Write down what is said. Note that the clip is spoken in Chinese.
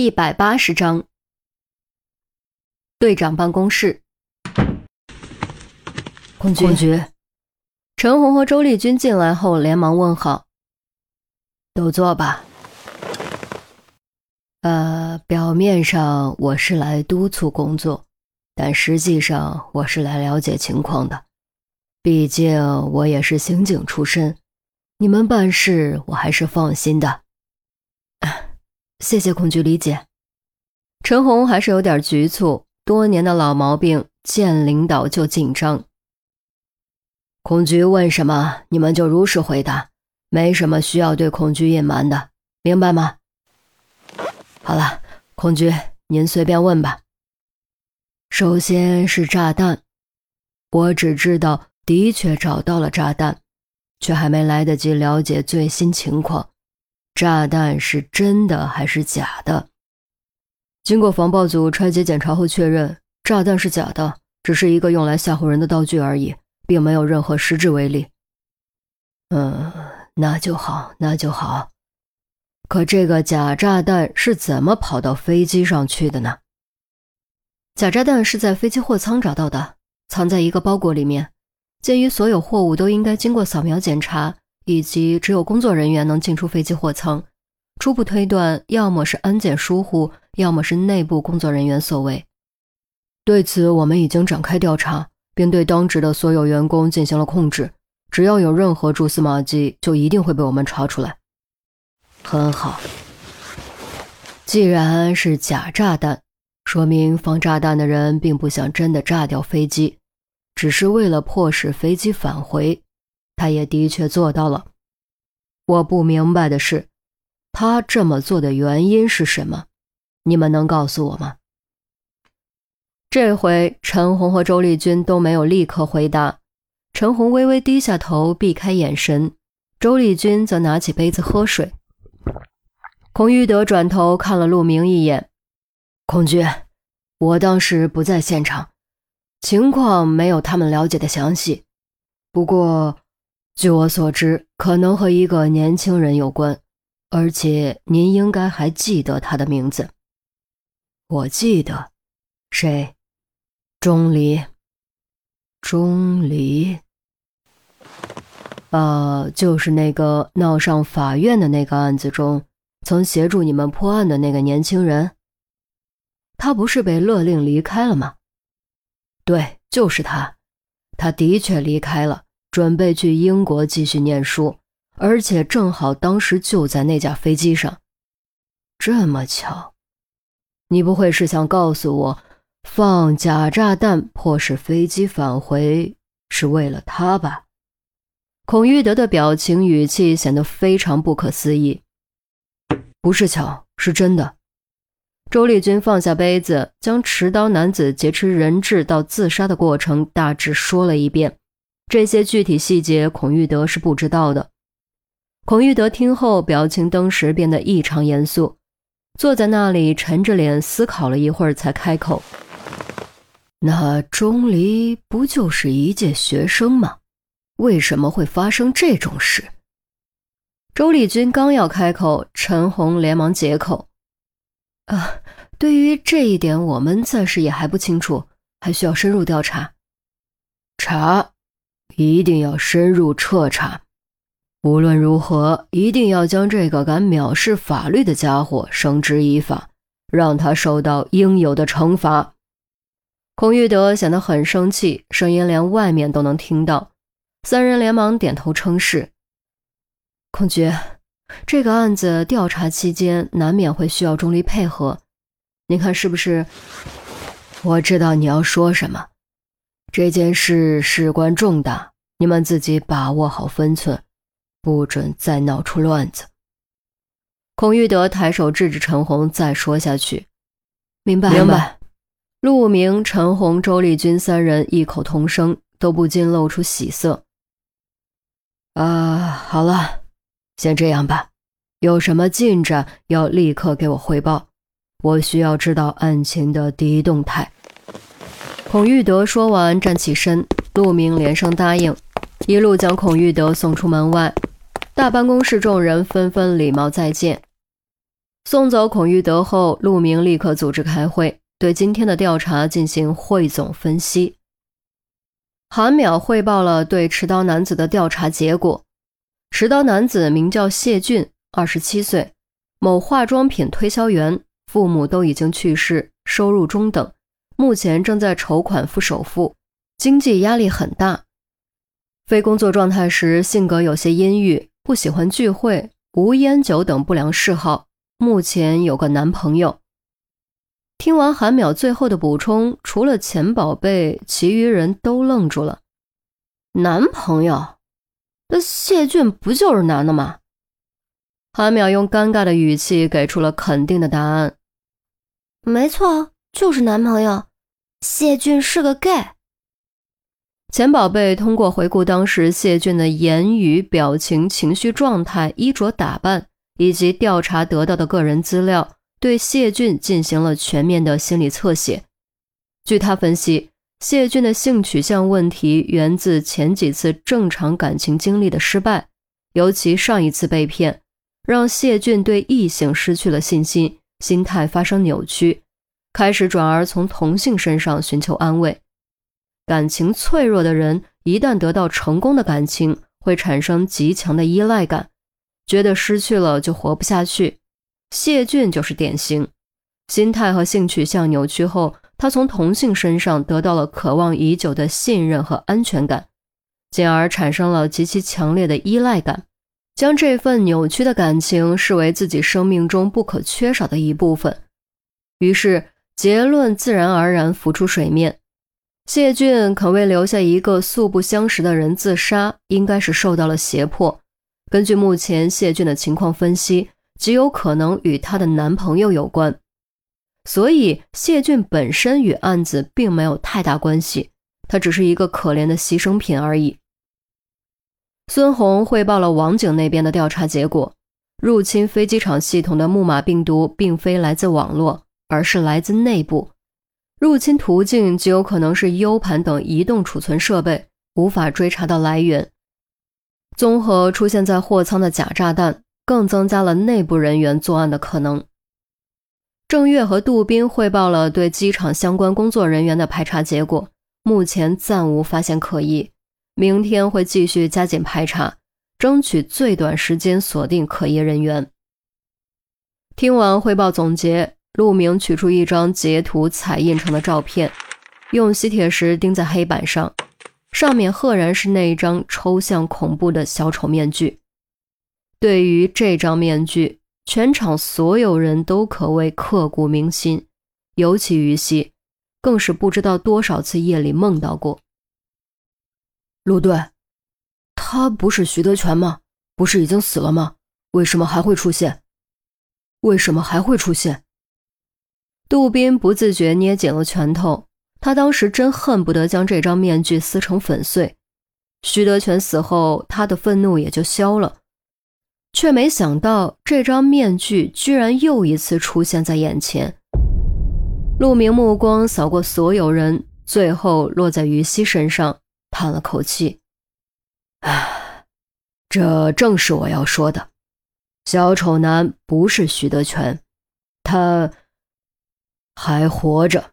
第一百八十章，队长办公室。陈红和周丽君进来后连忙问好：“都坐吧。”呃，表面上我是来督促工作，但实际上我是来了解情况的。毕竟我也是刑警出身，你们办事我还是放心的。谢谢孔局理解，陈红还是有点局促，多年的老毛病，见领导就紧张。孔局问什么，你们就如实回答，没什么需要对孔局隐瞒的，明白吗？好了，孔局，您随便问吧。首先是炸弹，我只知道的确找到了炸弹，却还没来得及了解最新情况。炸弹是真的还是假的？经过防爆组拆解检查后确认，炸弹是假的，只是一个用来吓唬人的道具而已，并没有任何实质威力。嗯，那就好，那就好。可这个假炸弹是怎么跑到飞机上去的呢？假炸弹是在飞机货舱找到的，藏在一个包裹里面。鉴于所有货物都应该经过扫描检查。以及只有工作人员能进出飞机货舱，初步推断，要么是安检疏忽，要么是内部工作人员所为。对此，我们已经展开调查，并对当值的所有员工进行了控制。只要有任何蛛丝马迹，就一定会被我们查出来。很好，既然是假炸弹，说明放炸弹的人并不想真的炸掉飞机，只是为了迫使飞机返回。他也的确做到了。我不明白的是，他这么做的原因是什么？你们能告诉我吗？这回陈红和周丽君都没有立刻回答。陈红微微低下头，避开眼神；周丽君则拿起杯子喝水。孔玉德转头看了陆明一眼：“孔局，我当时不在现场，情况没有他们了解的详细。不过……”据我所知，可能和一个年轻人有关，而且您应该还记得他的名字。我记得，谁？钟离。钟离。呃，就是那个闹上法院的那个案子中，曾协助你们破案的那个年轻人。他不是被勒令离开了吗？对，就是他。他的确离开了。准备去英国继续念书，而且正好当时就在那架飞机上。这么巧，你不会是想告诉我，放假炸弹迫使飞机返回是为了他吧？孔玉德的表情语气显得非常不可思议。不是巧，是真的。周丽君放下杯子，将持刀男子劫持人质到自杀的过程大致说了一遍。这些具体细节，孔玉德是不知道的。孔玉德听后，表情登时变得异常严肃，坐在那里沉着脸思考了一会儿，才开口：“那钟离不就是一届学生吗？为什么会发生这种事？”周丽君刚要开口，陈红连忙解口：“啊，对于这一点，我们暂时也还不清楚，还需要深入调查。”查。一定要深入彻查，无论如何，一定要将这个敢藐视法律的家伙绳之以法，让他受到应有的惩罚。孔玉德显得很生气，声音连外面都能听到。三人连忙点头称是。孔局，这个案子调查期间难免会需要钟离配合，您看是不是？我知道你要说什么。这件事事关重大，你们自己把握好分寸，不准再闹出乱子。孔玉德抬手制止陈红再说下去。明白，明白。陆明、陈红、周丽君三人异口同声，都不禁露出喜色。啊，好了，先这样吧。有什么进展，要立刻给我汇报，我需要知道案情的第一动态。孔玉德说完，站起身，陆明连声答应，一路将孔玉德送出门外。大办公室众人纷纷礼貌再见。送走孔玉德后，陆明立刻组织开会，对今天的调查进行汇总分析。韩淼汇报了对持刀男子的调查结果。持刀男子名叫谢俊，二十七岁，某化妆品推销员，父母都已经去世，收入中等，目前正在筹款付首付，经济压力很大。非工作状态时，性格有些阴郁，不喜欢聚会，无烟酒等不良嗜好。目前有个男朋友。听完韩淼最后的补充，除了钱宝贝，其余人都愣住了。男朋友？那谢俊不就是男的吗？韩淼用尴尬的语气给出了肯定的答案。没错，就是男朋友。谢俊是个 gay。钱宝贝通过回顾当时谢俊的言语、表情、情绪状态、衣着打扮。以及调查得到的个人资料，对谢俊进行了全面的心理侧写。据他分析，谢俊的性取向问题源自前几次正常感情经历的失败，尤其上一次被骗，让谢俊对异性失去了信心，心态发生扭曲，开始转而从同性身上寻求安慰。感情脆弱的人，一旦得到成功的感情，会产生极强的依赖感。觉得失去了就活不下去，谢俊就是典型。心态和性取向扭曲后，他从同性身上得到了渴望已久的信任和安全感，进而产生了极其强烈的依赖感，将这份扭曲的感情视为自己生命中不可缺少的一部分。于是结论自然而然浮出水面：谢俊肯为留下一个素不相识的人自杀，应该是受到了胁迫。根据目前谢俊的情况分析，极有可能与她的男朋友有关，所以谢俊本身与案子并没有太大关系，他只是一个可怜的牺牲品而已。孙红汇报了网警那边的调查结果：入侵飞机场系统的木马病毒并非来自网络，而是来自内部。入侵途径极有可能是 U 盘等移动储存设备，无法追查到来源。综合出现在货舱的假炸弹，更增加了内部人员作案的可能。郑月和杜斌汇报了对机场相关工作人员的排查结果，目前暂无发现可疑，明天会继续加紧排查，争取最短时间锁定可疑人员。听完汇报总结，陆明取出一张截图彩印成的照片，用吸铁石钉在黑板上。上面赫然是那一张抽象恐怖的小丑面具。对于这张面具，全场所有人都可谓刻骨铭心，尤其于西，更是不知道多少次夜里梦到过。陆队，他不是徐德全吗？不是已经死了吗？为什么还会出现？为什么还会出现？杜宾不自觉捏紧了拳头。他当时真恨不得将这张面具撕成粉碎。徐德全死后，他的愤怒也就消了，却没想到这张面具居然又一次出现在眼前。陆明目光扫过所有人，最后落在于西身上，叹了口气：“唉，这正是我要说的。小丑男不是徐德全，他还活着。”